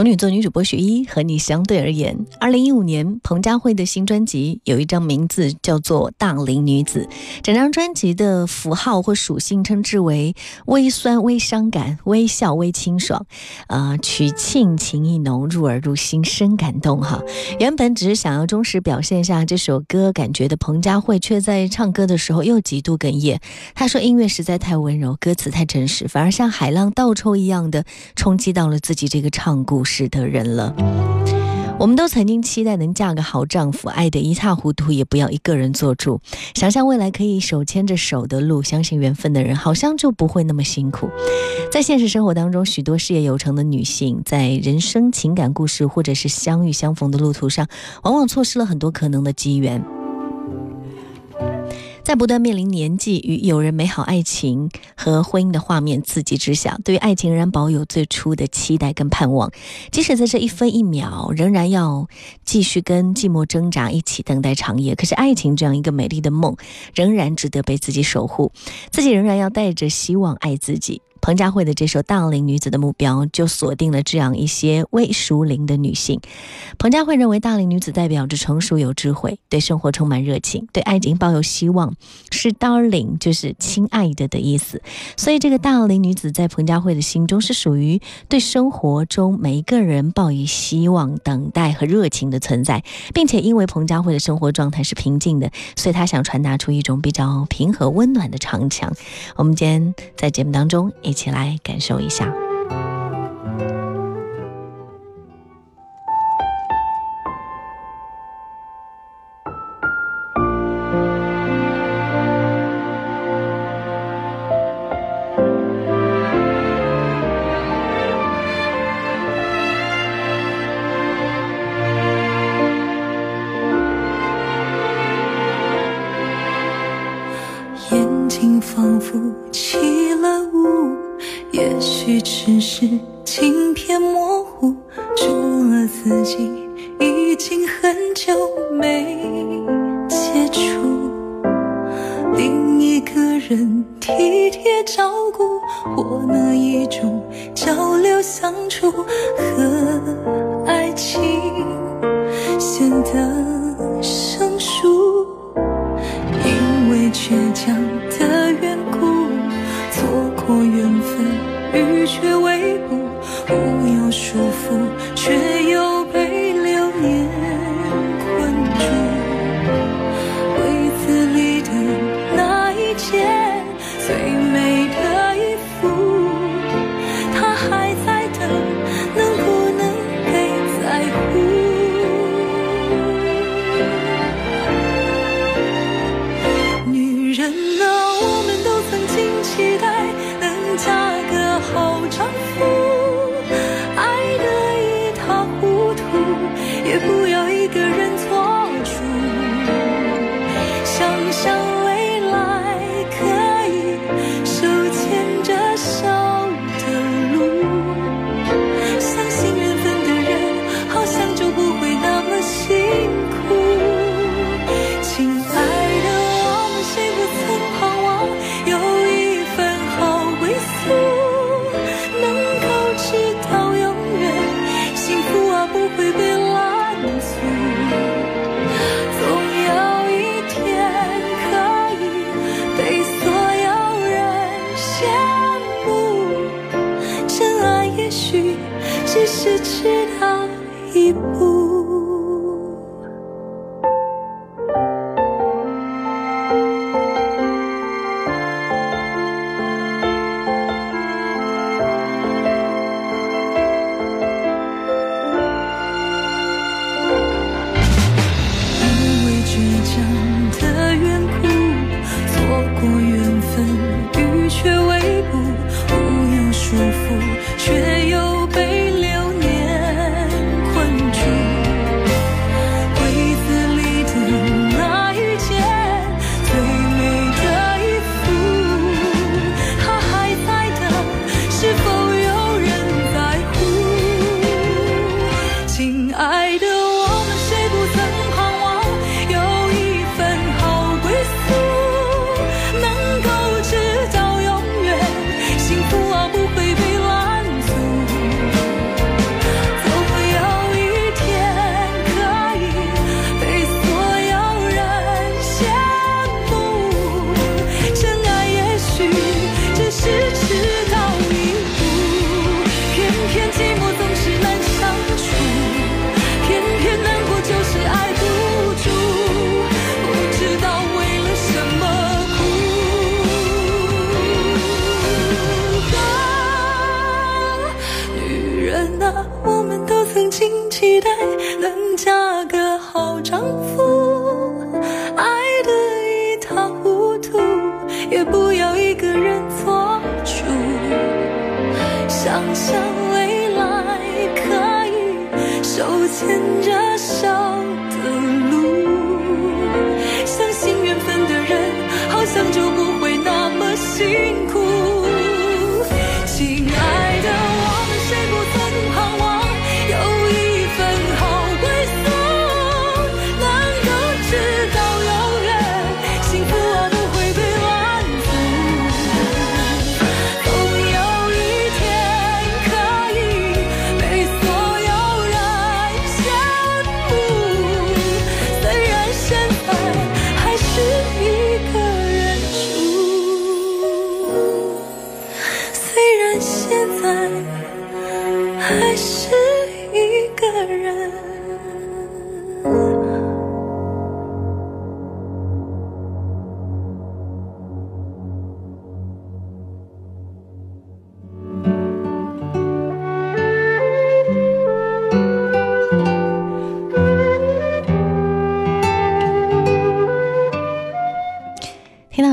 处女座女主播雪一和你相对而言，二零一五年彭佳慧的新专辑有一张名字叫做《大龄女子》，整张专辑的符号或属性称之为微酸、微伤感、微笑、微清爽，呃，曲沁情意浓，入耳入心，深感动哈。原本只是想要忠实表现一下这首歌感觉的彭佳慧，却在唱歌的时候又极度哽咽。她说音乐实在太温柔，歌词太真实，反而像海浪倒抽一样的冲击到了自己这个唱故。的人了，我们都曾经期待能嫁个好丈夫，爱得一塌糊涂，也不要一个人做主。想象未来可以手牵着手的路，相信缘分的人，好像就不会那么辛苦。在现实生活当中，许多事业有成的女性，在人生情感故事或者是相遇相逢的路途上，往往错失了很多可能的机缘。在不断面临年纪与友人美好爱情和婚姻的画面刺激之下，对于爱情仍然保有最初的期待跟盼望。即使在这一分一秒，仍然要继续跟寂寞挣扎，一起等待长夜。可是爱情这样一个美丽的梦，仍然值得被自己守护。自己仍然要带着希望爱自己。彭佳慧的这首《大龄女子》的目标就锁定了这样一些未熟龄的女性。彭佳慧认为，大龄女子代表着成熟有智慧，对生活充满热情，对爱情抱有希望，是 darling 就是亲爱的的意思。所以，这个大龄女子在彭佳慧的心中是属于对生活中每一个人抱以希望、等待和热情的存在，并且因为彭佳慧的生活状态是平静的，所以她想传达出一种比较平和、温暖的长墙。我们今天在节目当中。一起来感受一下。人体贴照顾，或那一种交流相处，和爱情。显得人啊，羡慕，真爱也许只是迟到一步。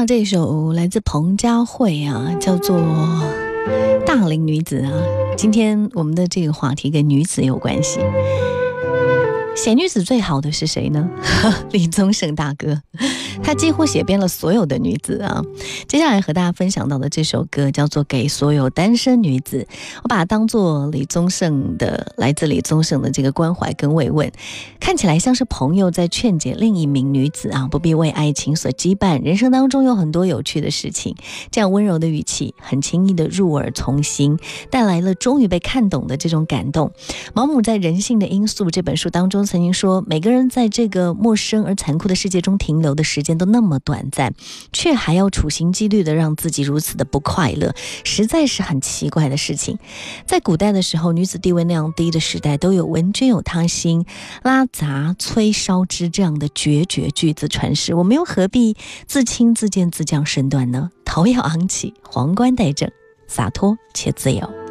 这首来自彭佳慧啊，叫做《大龄女子》啊。今天我们的这个话题跟女子有关系。写女子最好的是谁呢？李宗盛大哥，他几乎写遍了所有的女子啊。接下来和大家分享到的这首歌叫做《给所有单身女子》，我把它当做李宗盛的，来自李宗盛的这个关怀跟慰问，看起来像是朋友在劝解另一名女子啊，不必为爱情所羁绊，人生当中有很多有趣的事情。这样温柔的语气，很轻易的入耳从心，带来了终于被看懂的这种感动。毛姆在《人性的因素》这本书当中曾经说，每个人在这个陌生而残酷的世界中停留的时间间都那么短暂，却还要处心积虑的让自己如此的不快乐，实在是很奇怪的事情。在古代的时候，女子地位那样低的时代，都有“闻君有他心，拉杂催烧之”这样的决绝句子传世，我们又何必自轻自贱、自降身段呢？头要昂起，皇冠戴正，洒脱且自由。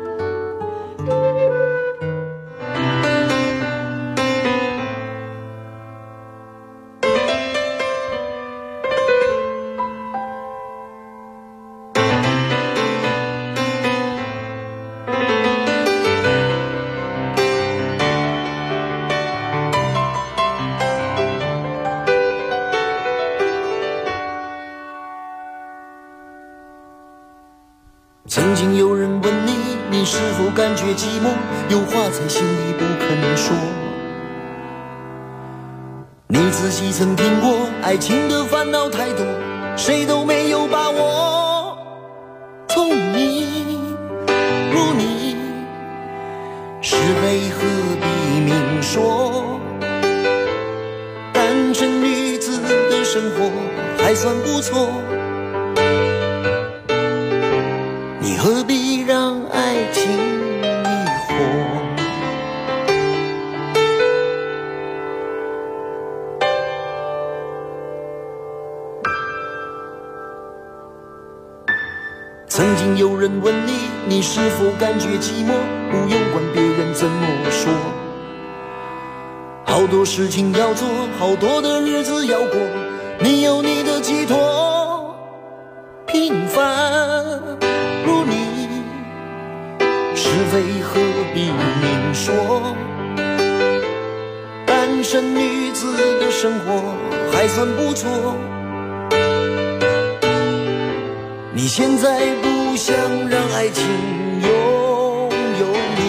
算不错。你何必让爱情迷惑？曾经有人问你，你是否感觉寂寞？不用管别人怎么说，好多事情要做，好多的日子要过，如你，是非何必明说？单身女子的生活还算不错。你现在不想让爱情拥有你，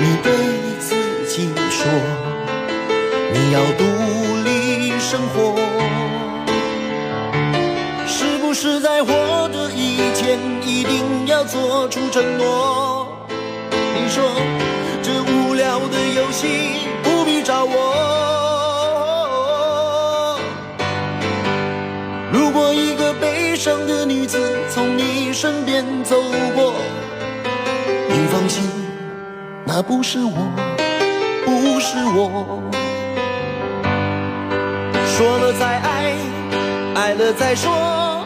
你对自己说，你要是在活的以前一定要做出承诺？你说这无聊的游戏不必找我。如果一个悲伤的女子从你身边走过，你放心，那不是我，不是我。说了再爱，爱了再说。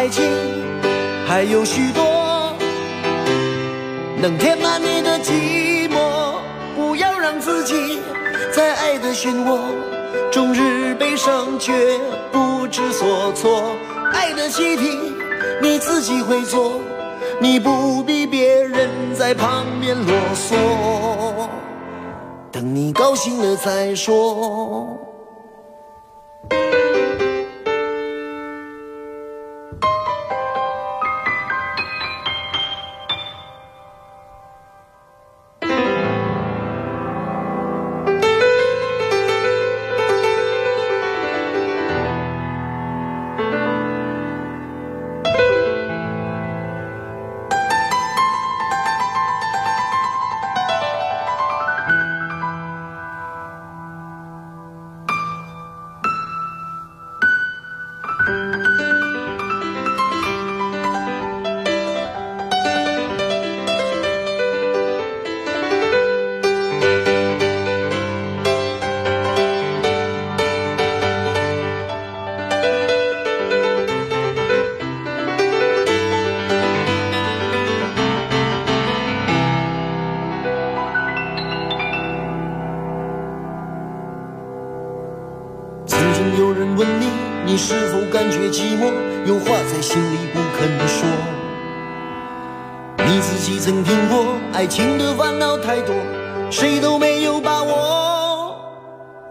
爱情，还有许多能填满你的寂寞。不要让自己在爱的漩涡终日悲伤却不知所措。爱的习题你自己会做，你不必别人在旁边啰嗦。等你高兴了再说。你是否感觉寂寞？有话在心里不肯说。你自己曾听过爱情的烦恼太多谁都没有把握。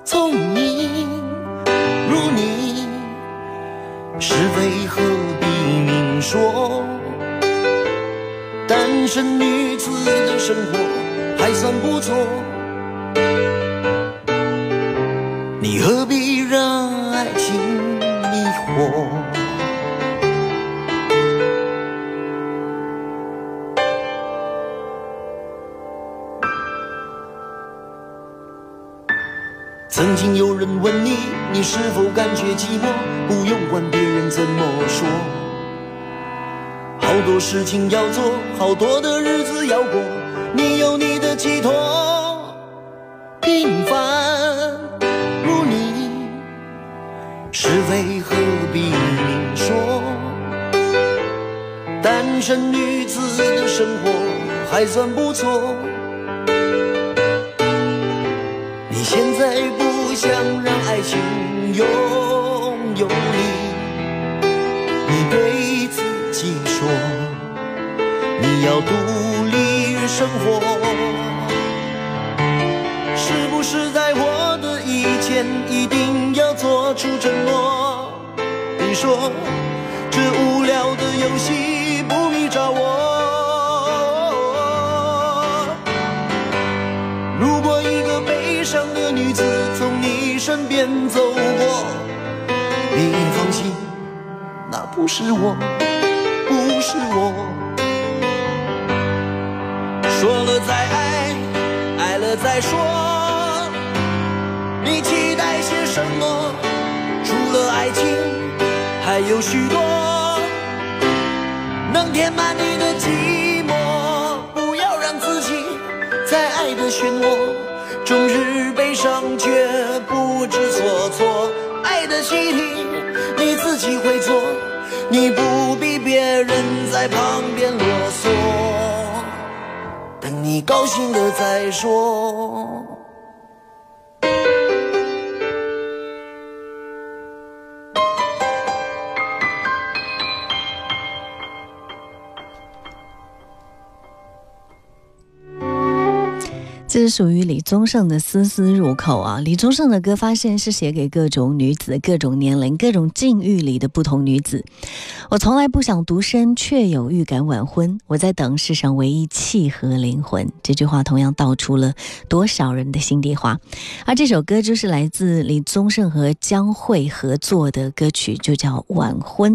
聪明如你是非何必明说？单身女子的生活还算不错问你，你是否感觉寂寞？不用管别人怎么说，好多事情要做，好多的日子要过，你有你的寄托。平凡如你，是非何必明说？单身女子的生活还算不错。你现在不？想让爱情拥有你，你对自己说，你要独立生活。是不是在我的以前一定要做出承诺？你说这无聊的游戏不必找我。女子从你。身边走过，你放心，那不是我，不是我。说了再爱，爱了再说，你期待些什么？除了爱情，还有许多能填满你的寂寞。不要让自己在爱的漩涡。终日上却不知所措，爱的习题你自己会做，你不必别人在旁边啰嗦，等你高兴了再说。这是属于李宗盛的《丝丝入口》啊！李宗盛的歌发现是写给各种女子、各种年龄、各种境遇里的不同女子。我从来不想独身，却有预感晚婚。我在等世上唯一契合灵魂。这句话同样道出了多少人的心底话。而这首歌就是来自李宗盛和江蕙合作的歌曲，就叫《晚婚》。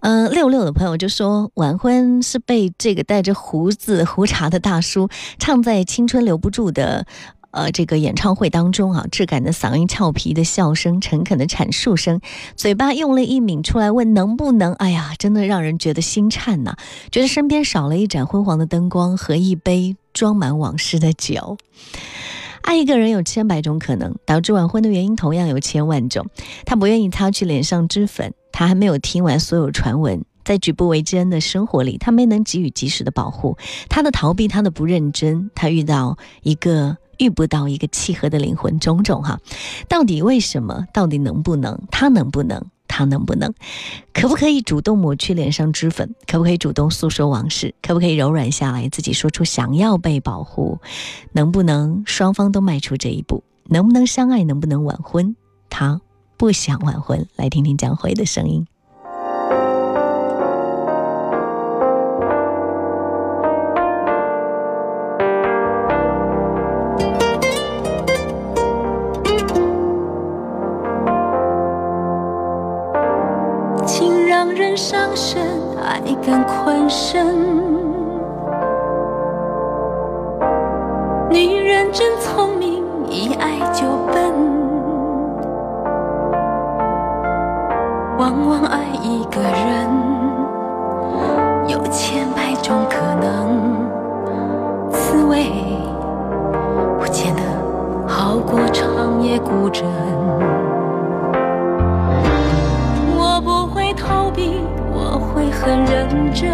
嗯，六六的朋友就说，晚婚是被这个带着胡子胡茬的大叔唱在青春留不住的，呃，这个演唱会当中啊，质感的嗓音、俏皮的笑声、诚恳的阐述声，嘴巴用力一抿出来问能不能，哎呀，真的让人觉得心颤呐，觉得身边少了一盏昏黄的灯光和一杯装满往事的酒。爱一个人有千百种可能，导致晚婚的原因同样有千万种。他不愿意擦去脸上脂粉。他还没有听完所有传闻，在举步维艰的生活里，他没能给予及时的保护。他的逃避，他的不认真，他遇到一个遇不到一个契合的灵魂，种种哈，到底为什么？到底能不能？他能不能？他能不能？可不可以主动抹去脸上脂粉？可不可以主动诉说往事？可不可以柔软下来，自己说出想要被保护？能不能双方都迈出这一步？能不能相爱？能不能晚婚？他不想晚婚。来听听江辉的声音。很认真，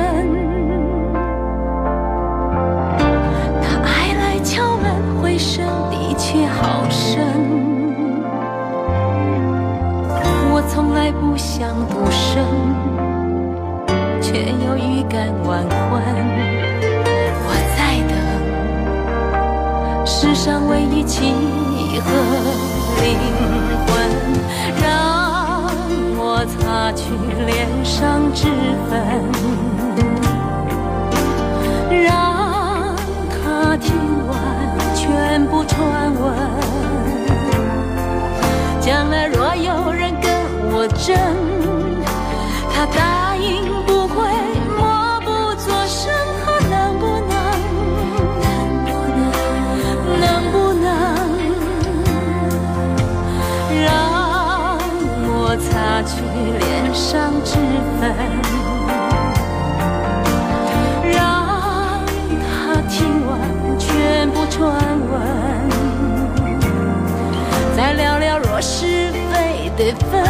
他爱来敲门，回声的确好深。我从来不想独身，却又预感晚婚。我在等世上唯一契合去脸上脂粉。让他听完全部传闻。将来若有人跟我争，粉。传闻，再聊聊若是非得分，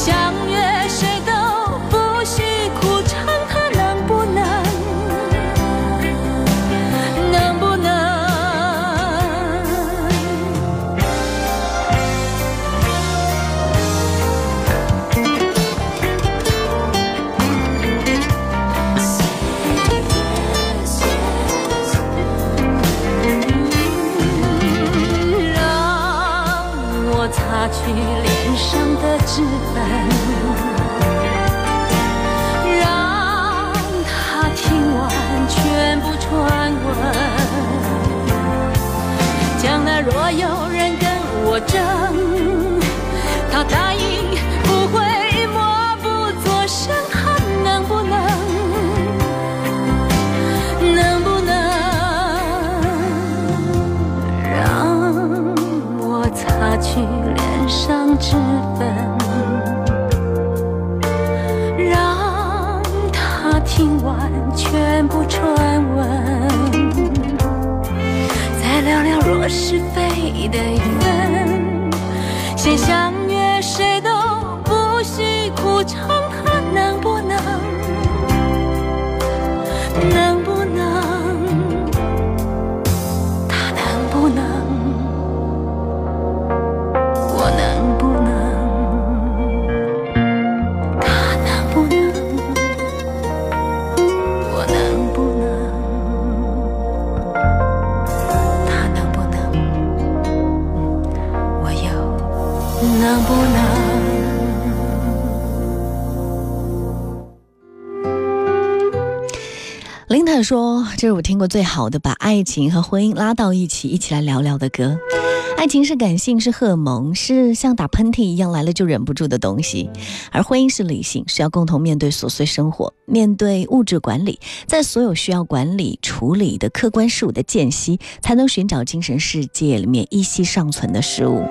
想若有人跟我争，他答应不会默不作声，他能不能？能不能让我擦去脸上脂粉，让他听完全部传是非得分，这是我听过最好的把爱情和婚姻拉到一起，一起来聊聊的歌。爱情是感性，是荷尔蒙，是像打喷嚏一样来了就忍不住的东西；而婚姻是理性，是要共同面对琐碎生活，面对物质管理，在所有需要管理处理的客观事物的间隙，才能寻找精神世界里面依稀尚存的事物。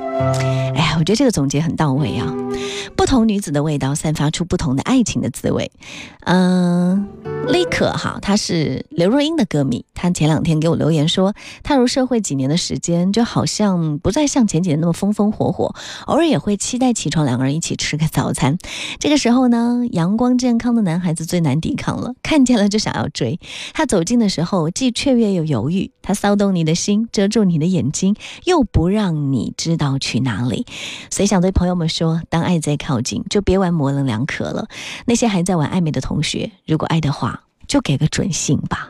哎呀，我觉得这个总结很到位啊！不同女子的味道，散发出不同的爱情的滋味。嗯，立可哈，她是刘若英的歌迷，她前两天给我留言说，踏入社会几年的时间，就好像。不再像前几年那么风风火火，偶尔也会期待起床，两个人一起吃个早餐。这个时候呢，阳光健康的男孩子最难抵抗了，看见了就想要追。他走近的时候，既雀跃又犹豫，他骚动你的心，遮住你的眼睛，又不让你知道去哪里。所以想对朋友们说，当爱在靠近，就别玩模棱两可了。那些还在玩暧昧的同学，如果爱的话，就给个准信吧。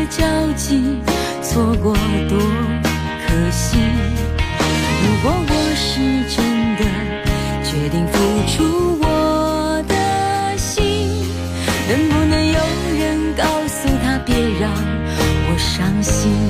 的交集错过多可惜。如果我是真的决定付出我的心，能不能有人告诉他别让我伤心？